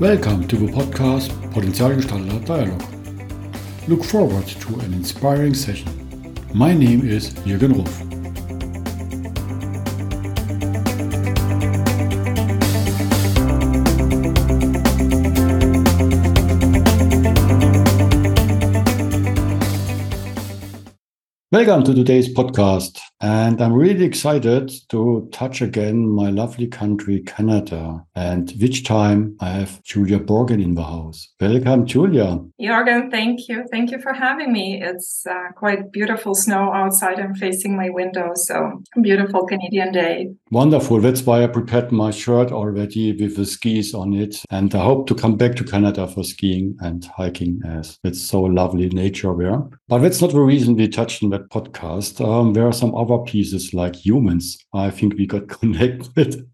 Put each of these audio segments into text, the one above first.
Welcome to the podcast Potenzialgestalter Dialog. Look forward to an inspiring session. My name is Jürgen Ruf. Welcome to today's podcast. And I'm really excited to touch again my lovely country, Canada, and which time I have Julia Borgen in the house. Welcome, Julia. Jürgen, thank you. Thank you for having me. It's uh, quite beautiful snow outside. I'm facing my window, so beautiful Canadian day. Wonderful. That's why I prepared my shirt already with the skis on it. And I hope to come back to Canada for skiing and hiking as it's so lovely nature there. But that's not the reason we touched in that podcast. Um, there are some other pieces like humans. I think we got connected.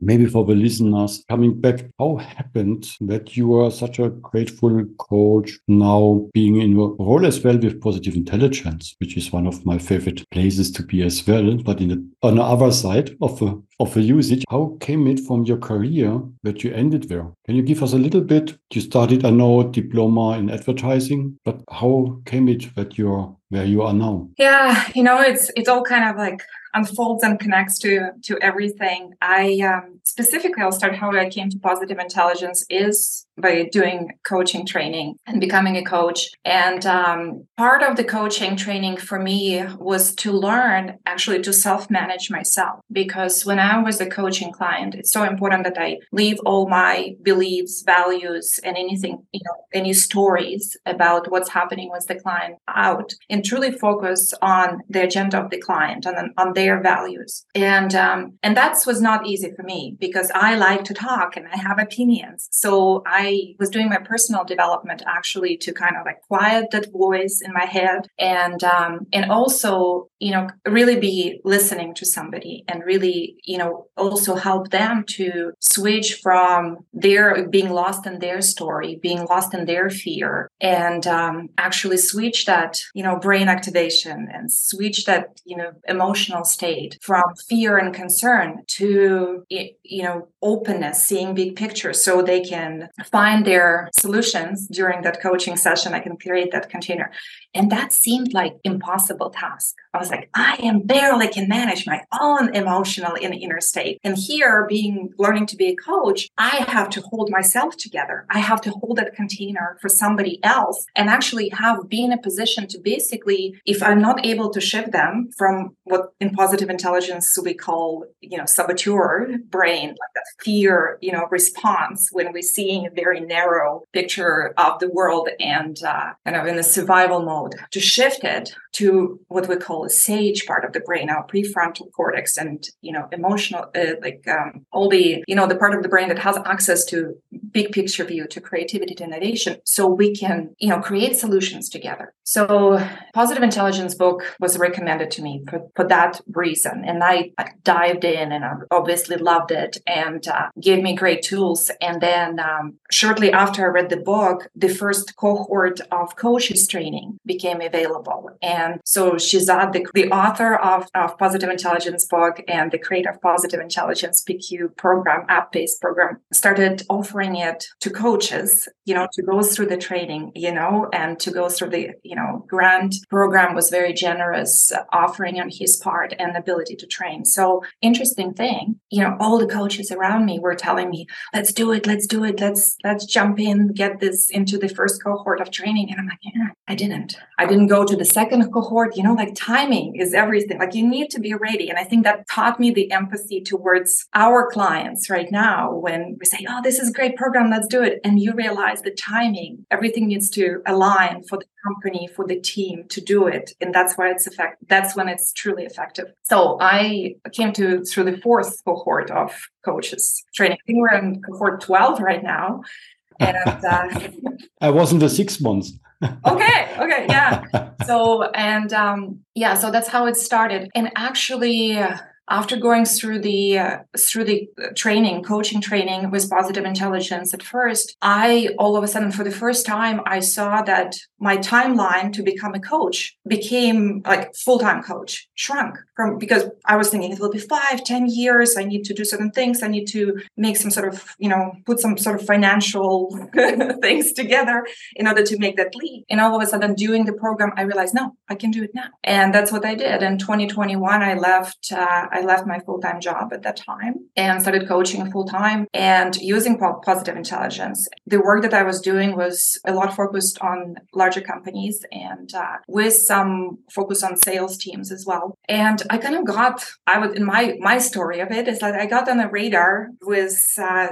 Maybe for the listeners coming back, how happened that you are such a grateful coach now being in your role as well with positive intelligence, which is one of my favorite places to be as well. But in the, on the other side of the, of the usage, how came it from your career that you ended there? Can you give us a little bit? You started, I know, diploma in advertising, but how came it that you're where you are now? Yeah, you know, it's it's all kind of like unfolds and connects to to everything. I um, specifically, I'll start how I came to positive intelligence is by doing coaching training and becoming a coach. And um, part of the coaching training for me was to learn actually to self manage myself. Because when I was a coaching client, it's so important that I leave all my beliefs, values, and anything, you know, any stories about what's happening with the client out and truly focus on the agenda of the client and on their values. And um, and that was not easy for me because I like to talk and I have opinions. So I was doing my personal development actually to kind of like quiet that voice in my head and um, and also you know really be listening to somebody and really you know also help them to switch from their being lost in their story, being lost in their fear, and um, actually switch that you know brain activation and switch that you know emotional state from fear and concern to you know openness, seeing big pictures, so they can find their solutions during that coaching session. I can create that container. And that seemed like impossible task. I was like, I am barely can manage my own emotional and inner state. And here, being learning to be a coach, I have to hold myself together. I have to hold that container for somebody else and actually have be in a position to basically, if I'm not able to shift them from what in positive intelligence we call, you know, saboteur brain, like that fear, you know, response when we're seeing a very narrow picture of the world and uh, kind of in a survival mode to shift it to what we call a sage part of the brain our prefrontal cortex and you know emotional uh, like um, all the you know the part of the brain that has access to big picture view to creativity to innovation so we can you know create solutions together. So positive intelligence book was recommended to me for, for that reason. And i, I dived in and I obviously loved it and uh, gave me great tools. And then um, shortly after i read the book the first cohort of coaches training became available. And Um, so Shirzad, the, the author of, of Positive Intelligence book and the creator of Positive Intelligence PQ program, app-based program, started offering it to coaches, you know, to go through the training, you know, and to go through the, you know, grant program was very generous offering on his part and ability to train. So interesting thing, you know, all the coaches around me were telling me, let's do it, let's do it, let's let's jump in, get this into the first cohort of training. And I'm like, yeah, I didn't. I didn't go to the second cohort. You know, like timing is everything. Like you need to be ready. And I think that taught me the empathy towards our clients right now when we say, oh, this is a great program, let's do it. And you realize the timing, everything needs to align for the company, for the team to do it. And that's why it's effective. That's when it's truly effective. So I came to through the fourth cohort of coaches training. I think we're in cohort 12 right now. And uh, I wasn't the six months okay okay yeah so and um yeah so that's how it started and actually after going through the uh, through the training, coaching training with positive intelligence at first, I all of a sudden for the first time I saw that my timeline to become a coach became like full-time coach shrunk from because I was thinking it will be five, ten years. I need to do certain things. I need to make some sort of, you know, put some sort of financial things together in order to make that leap. And all of a sudden doing the program, I realized, no, I can do it now. And that's what I did. In 2021, I left, uh, I left my full-time job at that time and started coaching full-time and using positive intelligence. The work that I was doing was a lot focused on larger companies and uh, with some focus on sales teams as well. And I kind of got, I would, in my, my story of it is that I got on the radar with, uh,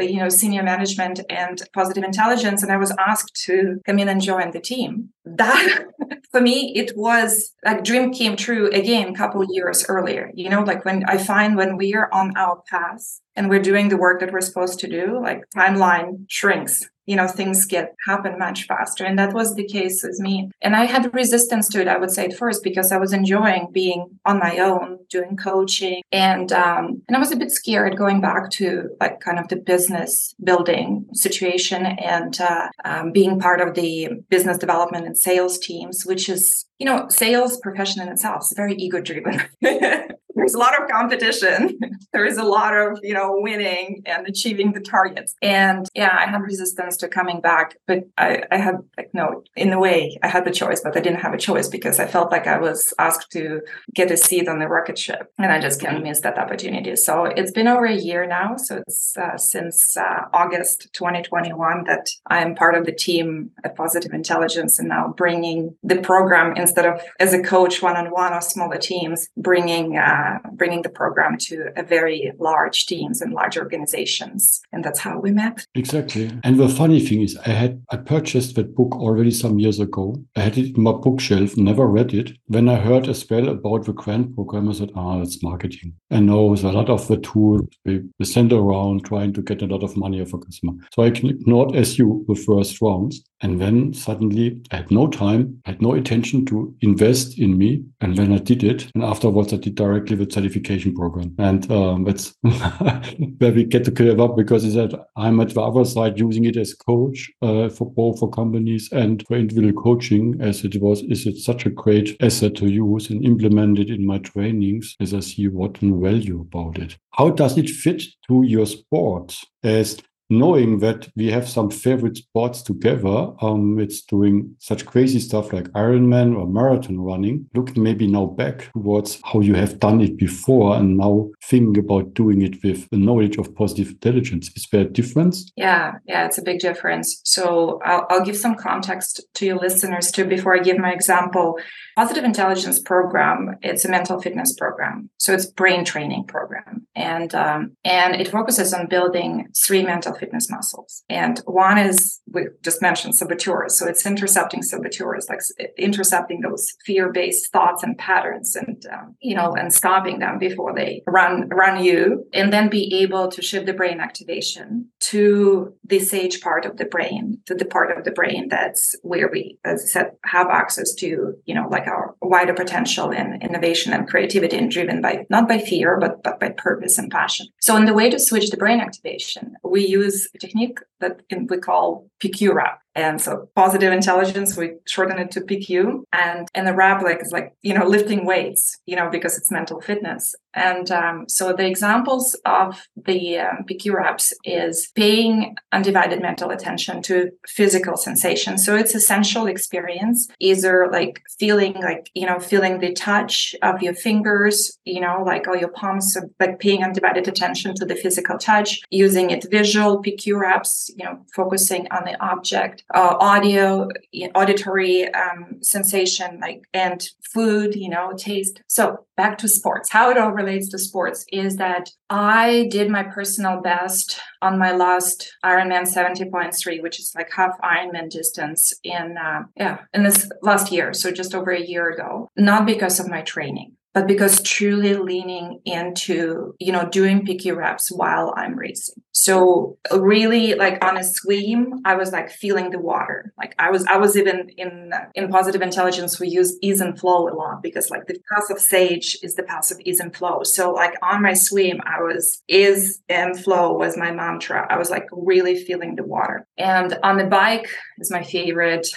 you know, senior management and positive intelligence. And I was asked to come in and join the team. That for me, it was like dream came true again, a couple years earlier, you know, like when I find when we are on our path and we're doing the work that we're supposed to do, like timeline shrinks you know things get happen much faster. And that was the case with me. And i had resistance to it i would say at first because i was enjoying being on my own doing coaching. And um, and i was a bit scared going back to like kind of the business building situation and uh, um, being part of the business development and sales teams which is you know sales profession in itself is very ego driven there's a lot of competition. There is a lot of you know winning and achieving the targets. And yeah i had resistance to coming back but i, I had like no in a way i had the choice but i didn't have a choice because i felt like i was asked to get a seat on the rocket ship. And i just can't miss that opportunity. So it's been over a year now. So it's uh, since uh, august 2021 that i'm part of the team at positive intelligence and now bringing the program instead of as a coach one-on-one or smaller teams bringing uh, bringing the program to a very large teams and large organizations. And that's how we met. Exactly. And the funny thing is, I had I purchased that book already some years ago. I had it in my bookshelf, never read it. When I heard as well about the grant program, I said, ah, marketing. I know a lot of the tools we send around trying to get a lot of money of a customer. So I ignored as you the first rounds. And then suddenly I had no time, I had no intention to invest in me. And then I did it. And afterwards I did directly the certification program. And um, that's where we get to clear up because is that I'm at the other side using it as coach uh, for both for companies and for individual coaching as it was is it such a great asset to use and implement it in my trainings as I see what value about it. How does it fit to your sport as knowing that we have some favorite sports together, um, it's doing such crazy stuff like Ironman or marathon running, looking maybe now back towards how you have done it before and now thinking about doing it with the knowledge of positive intelligence. Is there a difference? Yeah, yeah, it's a big difference. So I'll, I'll give some context to your listeners too before I give my example. Positive intelligence program, it's a mental fitness program. So it's brain training program. And um, and it focuses on building three mental fitness muscles. And one is, we just mentioned saboteurs. So it's intercepting saboteurs, like intercepting those fear based thoughts and patterns and, um, you know, and stopping them before they run, run you. And then be able to shift the brain activation to the sage part of the brain, to the part of the brain that's where we, as I said, have access to, you know, like our wider potential and innovation and creativity and driven by, not by fear, but, but by purpose and passion. So in the way to switch the brain activation, we use use a technique that we call PQ rep. And so positive intelligence, we shorten it to PQ. And and the rap like is like, you know, lifting weights, you know, because it's mental fitness. And um, so the examples of the um, PQ reps is paying undivided mental attention to physical sensations. So it's essential experience, either like feeling like, you know, feeling the touch of your fingers, you know, like all your palms, so like paying undivided attention to the physical touch, using it visual PQ reps, you know, focusing on the object uh, audio, auditory um, sensation, like and food, you know, taste. So back to sports. How it all relates to sports is that I did my personal best on my last Ironman 70.3, which is like half Ironman distance in uh, yeah in this last year, so just over a year ago. Not because of my training but because truly leaning into, you know, doing PQ reps while I'm racing. So really like on a swim, I was like feeling the water. Like I was, I was even in, in positive intelligence, we use ease and flow a lot because like the path of sage is the path of ease and flow. So like on my swim, I was is and flow was my mantra. I was like really feeling the water. And on the bike is my favorite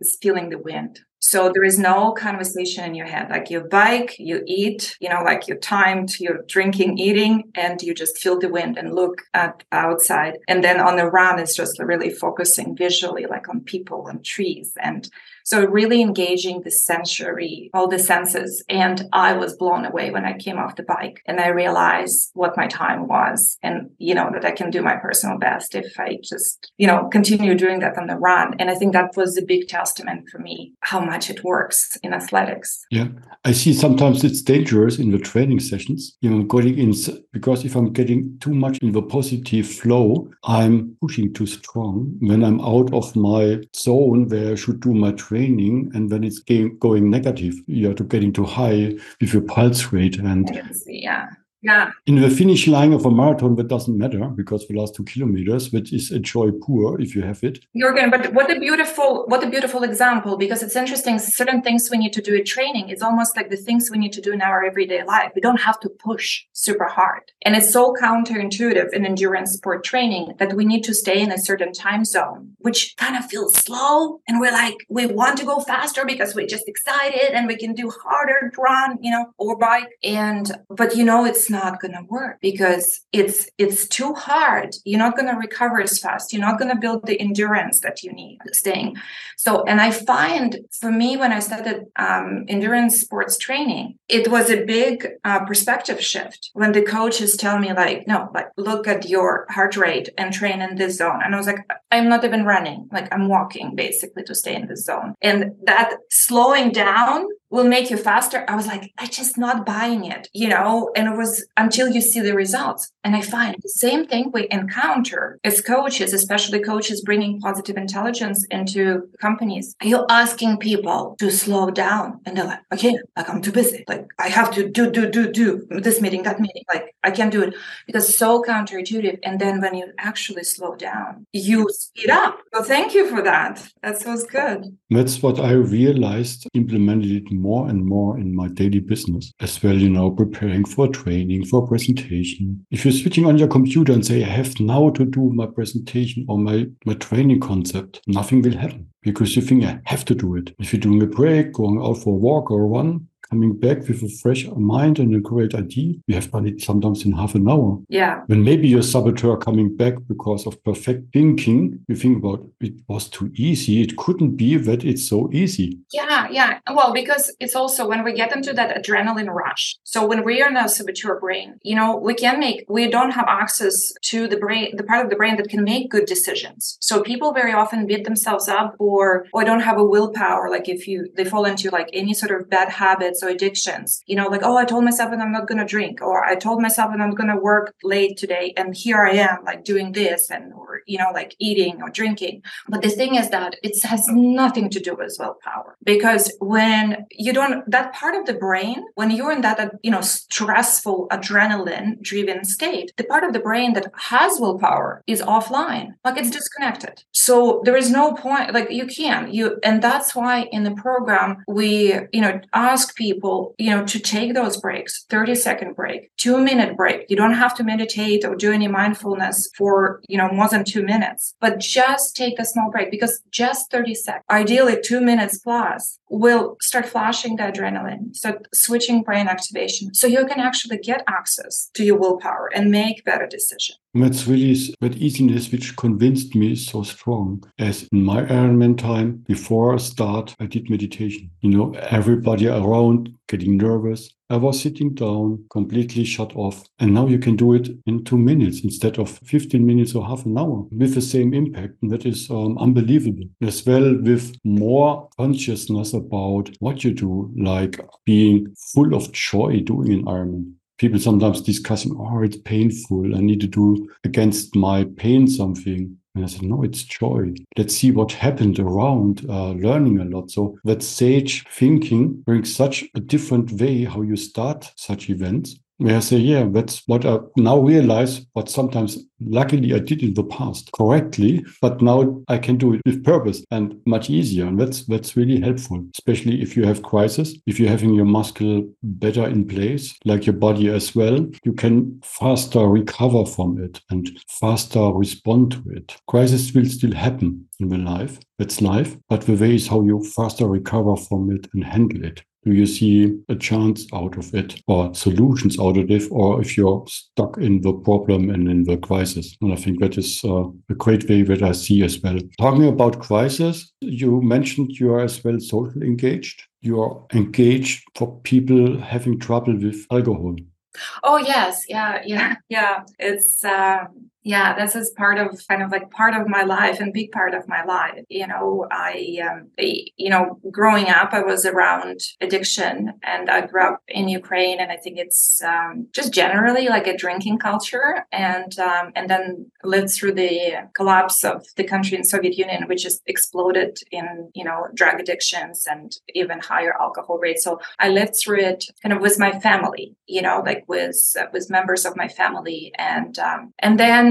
is feeling the wind. So there is no conversation in your head. Like you bike, you eat, you know, like you're timed, you're drinking, eating, and you just feel the wind and look at outside. And then on the run, it's just really focusing visually, like on people and trees and so really engaging the sensory, all the senses. And I was blown away when I came off the bike and I realized what my time was and, you know, that I can do my personal best if I just, you know, continue doing that on the run. And I think that was a big testament for me, how much it works in athletics. Yeah. I see sometimes it's dangerous in the training sessions, you know, going in because if I'm getting too much in the positive flow, I'm pushing too strong. When I'm out of my zone where I should do my training and when it's going negative you're to getting too high with your pulse rate and yeah yeah. In the finish line of a marathon, that doesn't matter because the last two kilometers, which is a joy poor if you have it. Jürgen, but what a beautiful, what a beautiful example because it's interesting. Certain things we need to do in training. It's almost like the things we need to do in our everyday life. We don't have to push super hard, and it's so counterintuitive in endurance sport training that we need to stay in a certain time zone, which kind of feels slow, and we're like we want to go faster because we're just excited and we can do harder run, you know, or bike, and but you know it's not going to work because it's it's too hard. You're not going to recover as fast. You're not going to build the endurance that you need staying. So and i find for me when i started um, endurance sports training it was a big uh, perspective shift. When the coaches tell me like no like look at your heart rate and train in this zone and i was like i'm not even running. Like i'm walking basically to stay in this zone. And that slowing down will make you faster. I was like, I just not buying it, you know, and it was until you see the results. And I find the same thing we encounter as coaches, especially coaches bringing positive intelligence into companies. You're asking people to slow down and they're like, okay, like I'm too busy. Like I have to do, do, do, do this meeting, that meeting. Like I can't do it because it's so counterintuitive. And then when you actually slow down, you speed up. So thank you for that. That was good. That's what I realized, implemented it more and more in my daily business as well, you know, preparing for training, for presentation. If you're switching on your computer and say, I have now to do my presentation or my, my training concept, nothing will happen because you think I have to do it. If you're doing a break, going out for a walk or a run, coming back with a fresh mind and a great idea. You have done it sometimes in half an hour. Yeah. When maybe your saboteur coming back because of perfect thinking, you think about it was too easy. It couldn't be that it's so easy. Yeah, yeah. Well, because it's also when we get into that adrenaline rush. So when we are in a saboteur brain, you know, we can make we don't have access to the brain, the part of the brain that can make good decisions. So people very often beat themselves up or or don't have a willpower. Like if you they fall into like any sort of bad habits or addictions. You know, like, oh, I told myself and I'm not going to drink, or I told myself and I'm going to work late today. And here I am, like doing this and, or, you know, like eating or drinking. But the thing is that it has nothing to do with willpower because when you don't, that part of the brain, when you're in that, uh, you know, stressful adrenaline driven state, the part of the brain that has willpower is offline, like it's disconnected. So there is no point, like you can, you, and that's why in the program, we, you know, ask people people, you know, to take those breaks, 30 second break, two minute break. You don't have to meditate or do any mindfulness for, you know, more than two minutes, but just take a small break because just 30 seconds, ideally two minutes plus will start flashing the adrenaline, start switching brain activation. So you can actually get access to your willpower and make better decisions. That's really that easiness which convinced me is so strong. As in my Ironman time, before I start, I did meditation. You know, everybody around getting nervous. I was sitting down, completely shut off. And now you can do it in two minutes instead of 15 minutes or half an hour with the same impact. And that is um, unbelievable. As well with more consciousness about what you do, like being full of joy doing an Ironman people sometimes discussing, oh, it's painful. I need to do against my pain something. And I said, no, it's joy. Let's see what happened around uh, learning a lot. So that sage thinking brings such a different way how you start such events say, yeah, that's what I now realize, what sometimes luckily I did in the past correctly, but now I can do it with purpose and much easier. And that's that's really helpful, especially if you have crisis, if you're having your muscle better in place, like your body as well, you can faster recover from it and faster respond to it. Crisis will still happen in the life. That's life, but the way is how you faster recover from it and handle it do you see a chance out of it or solutions out of it or if you're stuck in the problem and in the crisis? And i think that is uh, a great way that i see as well. Talking about crisis you mentioned you are as well socially engaged. You are engaged for people having trouble with alcohol. Oh yes. Yeah yeah yeah. It's um yeah this is part of kind of like part of my life and big part of my life you know i um, you know growing up i was around addiction and i grew up in ukraine and i think it's um, just generally like a drinking culture and um, and then lived through the collapse of the country in soviet union which just exploded in you know drug addictions and even higher alcohol rates. So i lived through it kind of with my family you know like with uh, with members of my family and um, and then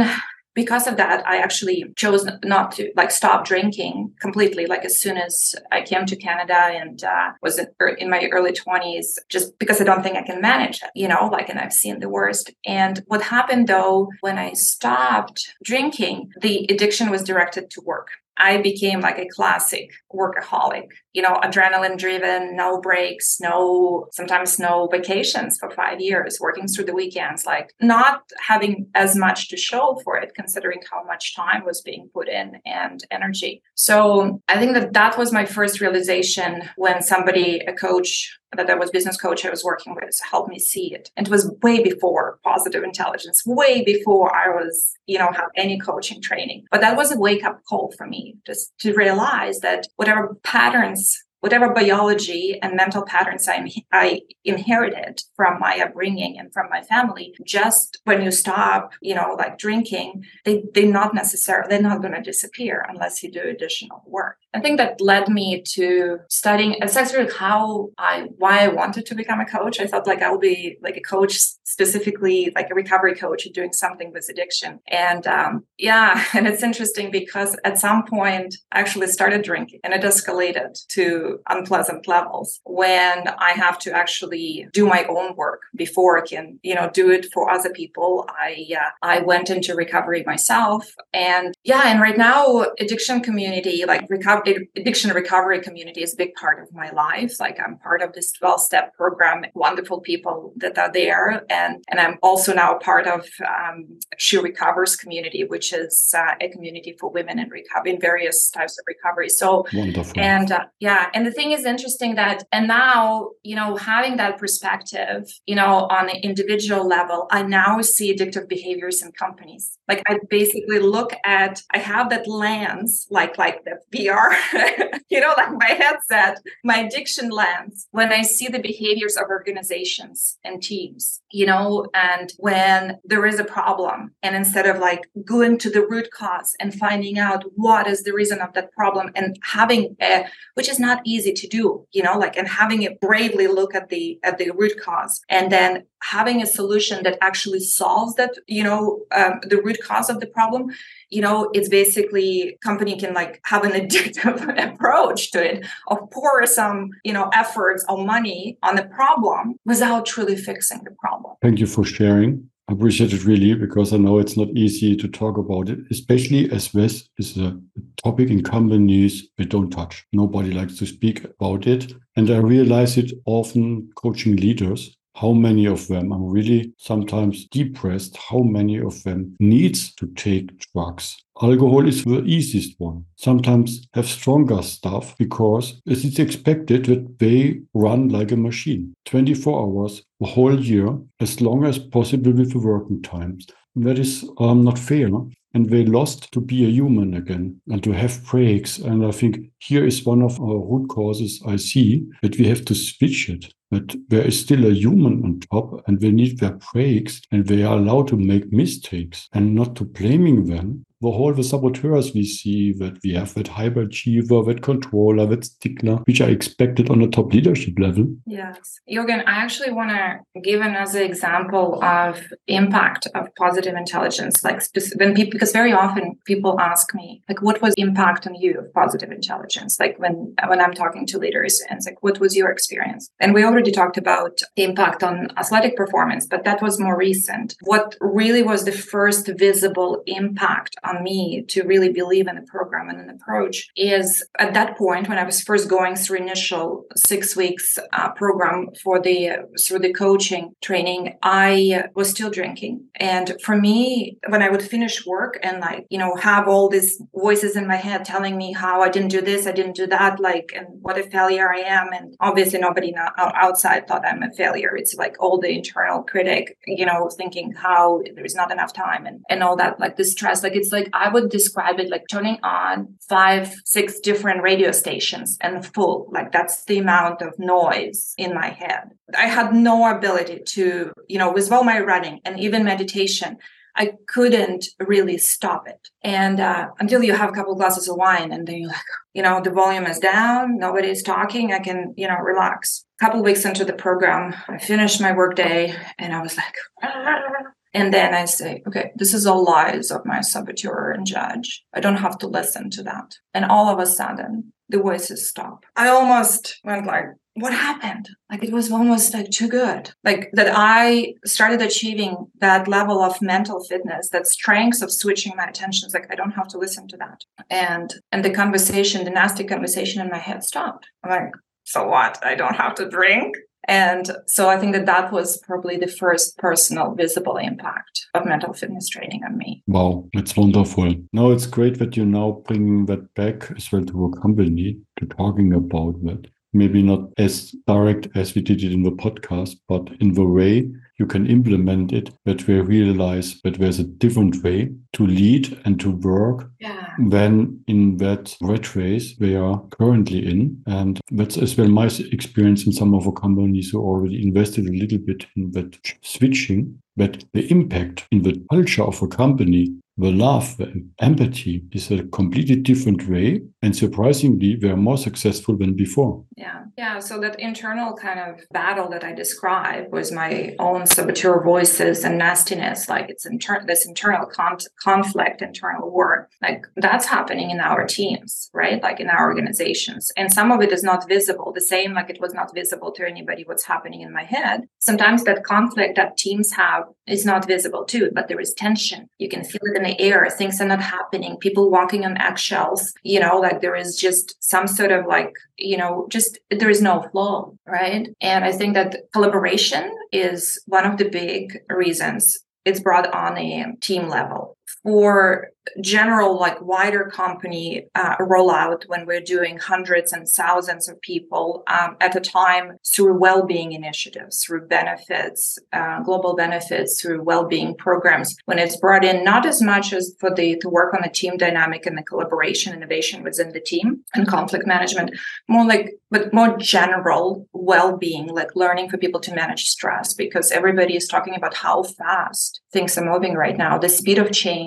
because of that i actually chose not to like stop drinking completely like as soon as i came to canada and uh, was in, in, my early 20s just because i don't think i can manage it you know like and i've seen the worst. And what happened though when i stopped drinking the addiction was directed to work. I became like a classic workaholic, you know, adrenaline driven, no breaks, no, sometimes no vacations for five years, working through the weekends, like not having as much to show for it, considering how much time was being put in and energy. So I think that that was my first realization when somebody, a coach, that I was business coach I was working with helped me see it. And it was way before positive intelligence, way before I was, you know, have any coaching training. But that was a wake up call for me just to realize that whatever patterns whatever biology and mental patterns I, I inherited from my upbringing and from my family just when you stop you know like drinking they they're not necessarily they're not going to disappear unless you do additional work i think that led me to studying it's actually how i why i wanted to become a coach. I thought like i'll be like a coach specifically like a recovery coach and doing something with addiction. And um, yeah and it's interesting because at some point i actually started drinking and it escalated to unpleasant levels when I have to actually do my own work before I can, you know, do it for other people. I uh, I went into recovery myself, and yeah, and right now addiction community, like recovery, addiction recovery community, is a big part of my life. Like I'm part of this 12 step program, wonderful people that are there, and and I'm also now part of um, She Recovers community, which is uh, a community for women in recovery in various types of recovery. So wonderful, and uh, yeah and the thing is interesting that and now you know having that perspective you know on the individual level i now see addictive behaviors in companies like i basically look at i have that lens like like the vr you know like my headset my addiction lens when i see the behaviors of organizations and teams you know and when there is a problem and instead of like going to the root cause and finding out what is the reason of that problem and having a which is not easy to do you know like and having it bravely look at the at the root cause and then having a solution that actually solves that you know um, the root cause of the problem you know it's basically company can like have an addictive approach to it of pour some um, you know efforts or money on the problem without truly fixing the problem thank you for sharing I appreciate it really because I know it's not easy to talk about it, especially as this is a topic in companies we don't touch. Nobody likes to speak about it. And I realize it often coaching leaders how many of them i'm really sometimes depressed how many of them needs to take drugs. Alcohol is the easiest one. Sometimes have stronger stuff because it is expected that they run like a machine. 24 hours a whole year as long as possible with the working times. That is um, not fair. And they lost to be a human again and to have breaks. And I think here is one of our root causes I see that we have to switch it. That there is still a human on top and they need their breaks and they are allowed to make mistakes and not to blaming them, the whole the saboteurs we see that we have that hyperachiever, that controller, that stickler, which are expected on a top leadership level. Yes. Jürgen, I actually want to give another example of impact of positive intelligence. Like when people, because very often people ask me, like, what was impact on you of positive intelligence? Like when, when I'm talking to leaders and it's like, what was your experience? And we already talked about the impact on athletic performance, but that was more recent. What really was the first visible impact on me to really believe in the program and an approach is at that point when I was first going through initial six weeks uh, program for the through the coaching training, I was still drinking. And for me, when I would finish work and like you know have all these voices in my head telling me how I didn't do this, I didn't do that, like and what a failure I am, and obviously nobody outside thought I'm a failure. It's like all the internal critic, you know, thinking how there's not enough time and and all that, like the stress. Like it's like I would describe it like turning on five, six different radio stations and full. Like that's the amount of noise in my head. I had no ability to, you know, with all my running and even meditation, I couldn't really stop it. And uh, until you have a couple glasses of wine and then you're like, you know, the volume is down, nobody's talking, I can, you know, relax. A couple weeks into the program, I finished my workday and I was like, and then I say, okay, this is all lies of my saboteur and judge. I don't have to listen to that. And all of a sudden, the voices stop. I almost went like, what happened? Like it was almost like too good. Like that I started achieving that level of mental fitness, that strength of switching my attention. Like I don't have to listen to that. And and the conversation, the nasty conversation in my head stopped. I'm like, so what? I don't have to drink. And so I think that that was probably the first personal visible impact of mental fitness training on me. Wow, that's wonderful. Now it's great that you're now bringing that back as well to a company to talking about that. Maybe not as direct as we did it in the podcast, but in the way you can implement it, but we realize that there's a different way to lead and to work yeah. than in that red race we are currently in. And that's as well my experience in some of the companies who already invested a little bit in that switching, But the impact in the culture of a company the love, the empathy is a completely different way. And surprisingly, we are more successful than before. Yeah. Yeah. So that internal kind of battle that I described was my own saboteur voices and nastiness. Like it's inter- this internal con- conflict, internal war. Like that's happening in our teams, right? Like in our organizations. And some of it is not visible. The same like it was not visible to anybody what's happening in my head. Sometimes that conflict that teams have is not visible too, but there is tension. You can feel it in the air. Things are not happening. People walking on eggshells. You know, like there is just some sort of like, you know, just there is no flow, right? And I think that collaboration is one of the big reasons it's brought on a team level for general like wider company uh, rollout when we're doing hundreds and thousands of people um, at a time through well-being initiatives through benefits uh, global benefits through well-being programs. When it's brought in not as much as for the to work on the team dynamic and the collaboration innovation within the team and conflict management more like but more general well-being like learning for people to manage stress because everybody is talking about how fast things are moving right now the speed of change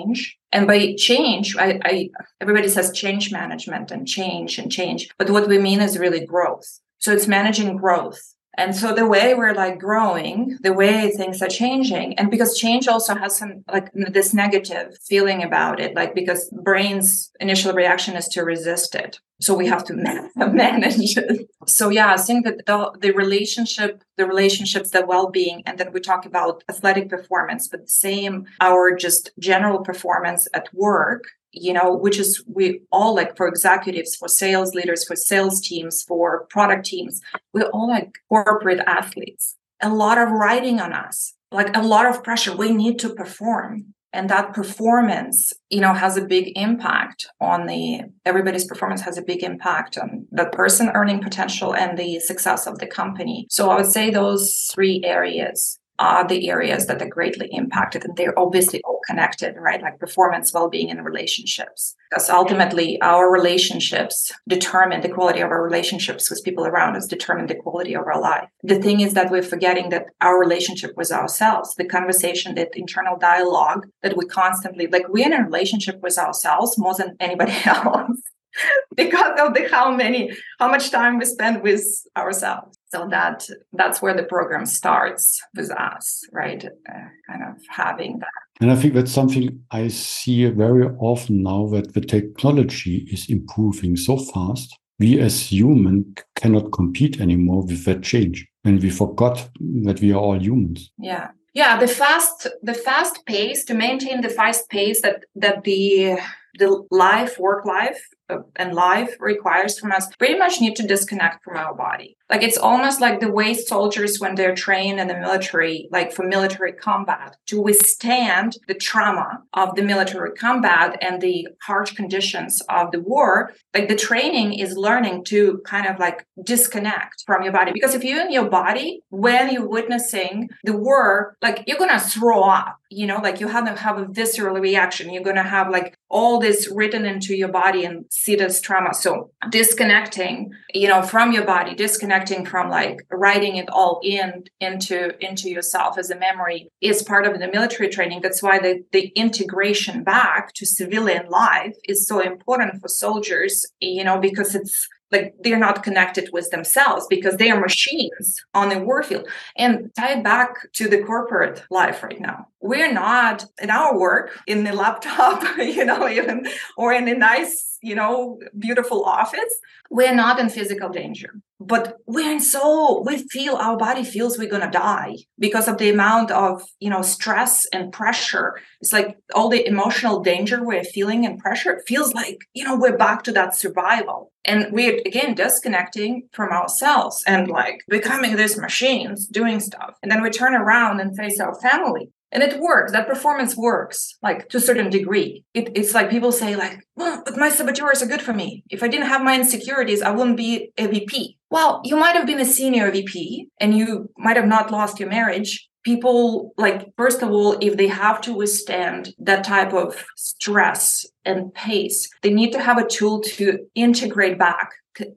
and by change, I, I, everybody says change management and change and change, but what we mean is really growth. So it's managing growth. And so the way we're like growing, the way things are changing, and because change also has some like this negative feeling about it, like because brain's initial reaction is to resist it. So we have to manage it. So yeah, I think that the, the relationship, the relationships, the well-being, and then we talk about athletic performance, but the same our just general performance at work you know, which is we all like for executives, for sales leaders, for sales teams, for product teams, we're all like corporate athletes. A lot of writing on us, like a lot of pressure. We need to perform. And that performance, you know, has a big impact on the everybody's performance has a big impact on the person earning potential and the success of the company. So I would say those three areas are the areas that are greatly impacted. And they're obviously all connected, right? Like performance, well being, and relationships. Because ultimately, our relationships determine the quality of our relationships with people around us, determine the quality of our life. The thing is that we're forgetting that our relationship with ourselves, the conversation, that internal dialogue that we constantly like, we're in a relationship with ourselves more than anybody else. because of the how many how much time we spend with ourselves. So that that's where the program starts with us right? Uh, kind of having that. And i think that's something i see very often now that the technology is improving so fast we as human cannot compete anymore with that change. And we forgot that we are all humans. Yeah. Yeah the fast the fast pace to maintain the fast pace that that the the life work life uh, and life requires from us pretty much need to disconnect from our body. Like it's almost like the way soldiers when they're trained in the military like for military combat to withstand the trauma of the military combat and the harsh conditions of the war like the training is learning to kind of like disconnect from your body. Because if you're in your body when you're witnessing the war like you're gonna throw up you know? Like you have to have a visceral reaction. You're gonna have like all this written into your body and see this trauma. So disconnecting you know from your body disconnecting from like writing it all in into into yourself as a memory is part of the military training. That's why the, the integration back to civilian life is so important for soldiers you know because it's like they're not connected with themselves because they are machines on the warfield and tie it back to the corporate life right now. We're not in our work in the laptop you know even or in a nice you know beautiful office. We're not in physical danger but we're in so we feel our body feels we're to die because of the amount of you know stress and pressure. It's like all the emotional danger we're feeling and pressure it feels like you know we're back to that survival. And we're again disconnecting from ourselves and like becoming these machines doing stuff. And then we turn around and face our family and it works that performance works like to a certain degree. It, it's like people say like well but my saboteurs are good for me. If i didn't have my insecurities i wouldn't be a vp well you might have been a senior vp and you might have not lost your marriage. People like first of all if they have to withstand that type of stress and pace they need to have a tool to integrate back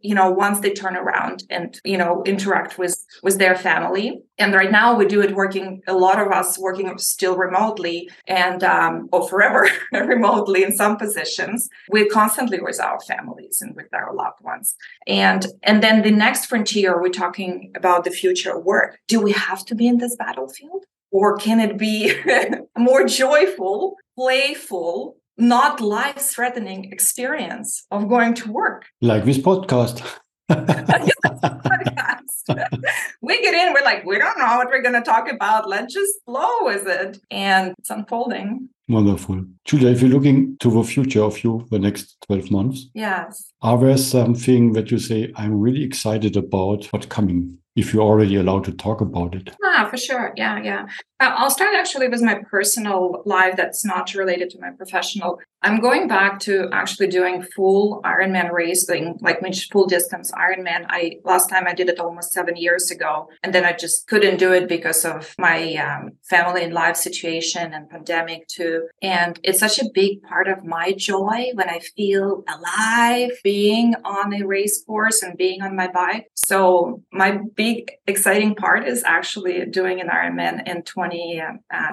you know once they turn around and you know interact with with their family. And right now we do it working a lot of us working still remotely and um or forever remotely in some positions. We're constantly with our families and with our loved ones. And and then the next frontier we're talking about the future of work. Do we have to be in this battlefield? Or can it be more joyful playful not life threatening experience of going to work. Like this podcast. we get in, we're like, we don't know what we're going to talk about. Let's just flow with it. And it's unfolding. Wonderful. Julia, if you're looking to the future of you, the next 12 months, yes. Are there something that you say, I'm really excited about what's coming? If you're already allowed to talk about it. Ah, for sure. Yeah, yeah. Uh, I'll start actually with my personal life that's not related to my professional. I'm going back to actually doing full Ironman racing, like full distance Ironman. I last time I did it almost seven years ago, and then I just couldn't do it because of my um, family and life situation and pandemic too. And it's such a big part of my joy when I feel alive being on a race course and being on my bike. So my exciting part is actually doing an Ironman in 20.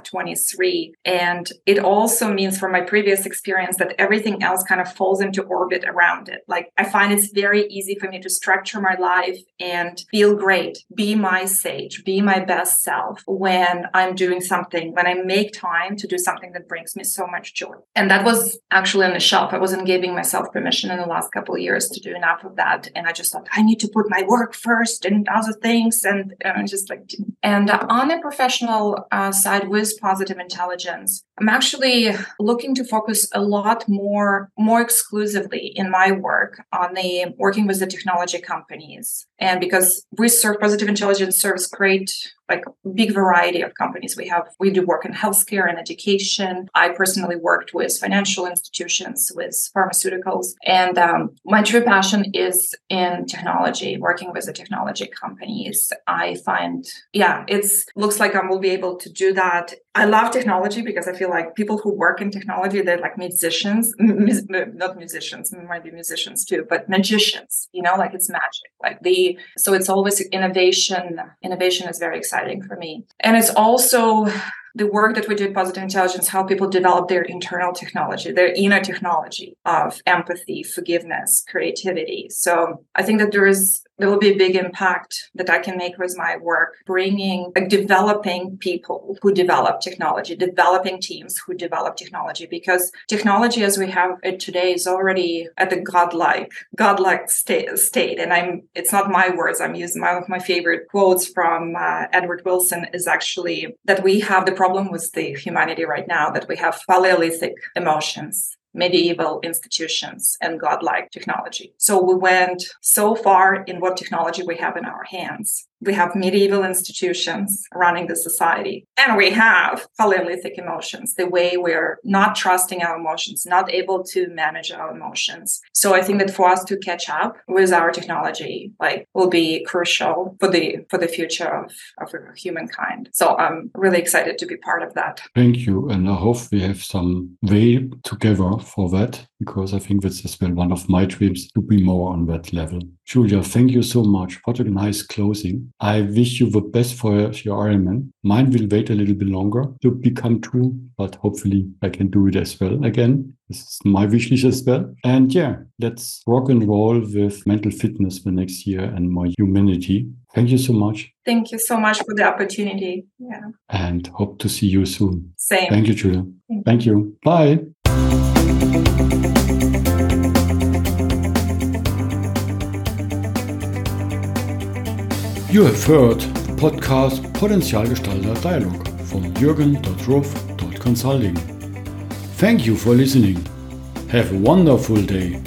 2023. Uh, and it also means from my previous experience that everything else kind of falls into orbit around it. Like I find it's very easy for me to structure my life and feel great, be my sage, be my best self when I'm doing something, when I make time to do something that brings me so much joy. And that was actually on the shelf. I wasn't giving myself permission in the last couple years to do enough of that. And I just thought, I need to put my work first and other things. And, and just like, and uh, on a professional uh, side with positive intelligence, I'm actually looking to focus a lot more, more exclusively in my work on the working with the technology companies. And because we serve positive intelligence serves great like big variety of companies. We have we do work in healthcare and education. I personally worked with financial institutions, with pharmaceuticals, and um, my true passion is in technology, working with the technology companies. I find, yeah, it's looks like I will be able to do that. I love technology because I feel like people who work in technology, they're like musicians, not musicians, might be musicians too, but magicians. You know, like it's magic. Like the so it's always innovation. Innovation is very exciting for me, and it's also the work that we do at Positive Intelligence how people develop their internal technology, their inner technology of empathy, forgiveness, creativity. So I think that there is there will be a big impact that I can make with my work, bringing, like, developing people who develop technology, developing teams who develop technology, because technology as we have it today is already at the godlike, godlike state. state. And I'm, it's not my words. I'm using one of my favorite quotes from uh, Edward Wilson is actually that we have the problem with the humanity right now that we have paleolithic emotions medieval institutions and godlike technology. So we went so far in what technology we have in our hands we have medieval institutions running the society and we have paleolithic emotions the way we're not trusting our emotions not able to manage our emotions. So i think that for us to catch up with our technology like will be crucial for the for the future of, of humankind. So i'm really excited to be part of that. Thank you and i hope we have some way together for that because i think that's as well one of my dreams to be more on that level julia thank you so much what a nice closing I wish you the best for your Ironman. Mine will wait a little bit longer to become true, but hopefully I can do it as well again. This is my wish list as well. And yeah, let's rock and roll with mental fitness for next year and more humanity. Thank you so much. Thank you so much for the opportunity. Yeah. And hope to see you soon. Same. Thank you, Julia. Thank you. Bye. You have heard the podcast Potenzialgestalter Dialog from jürgen.ruff.consulting. Thank you for listening. Have a wonderful day.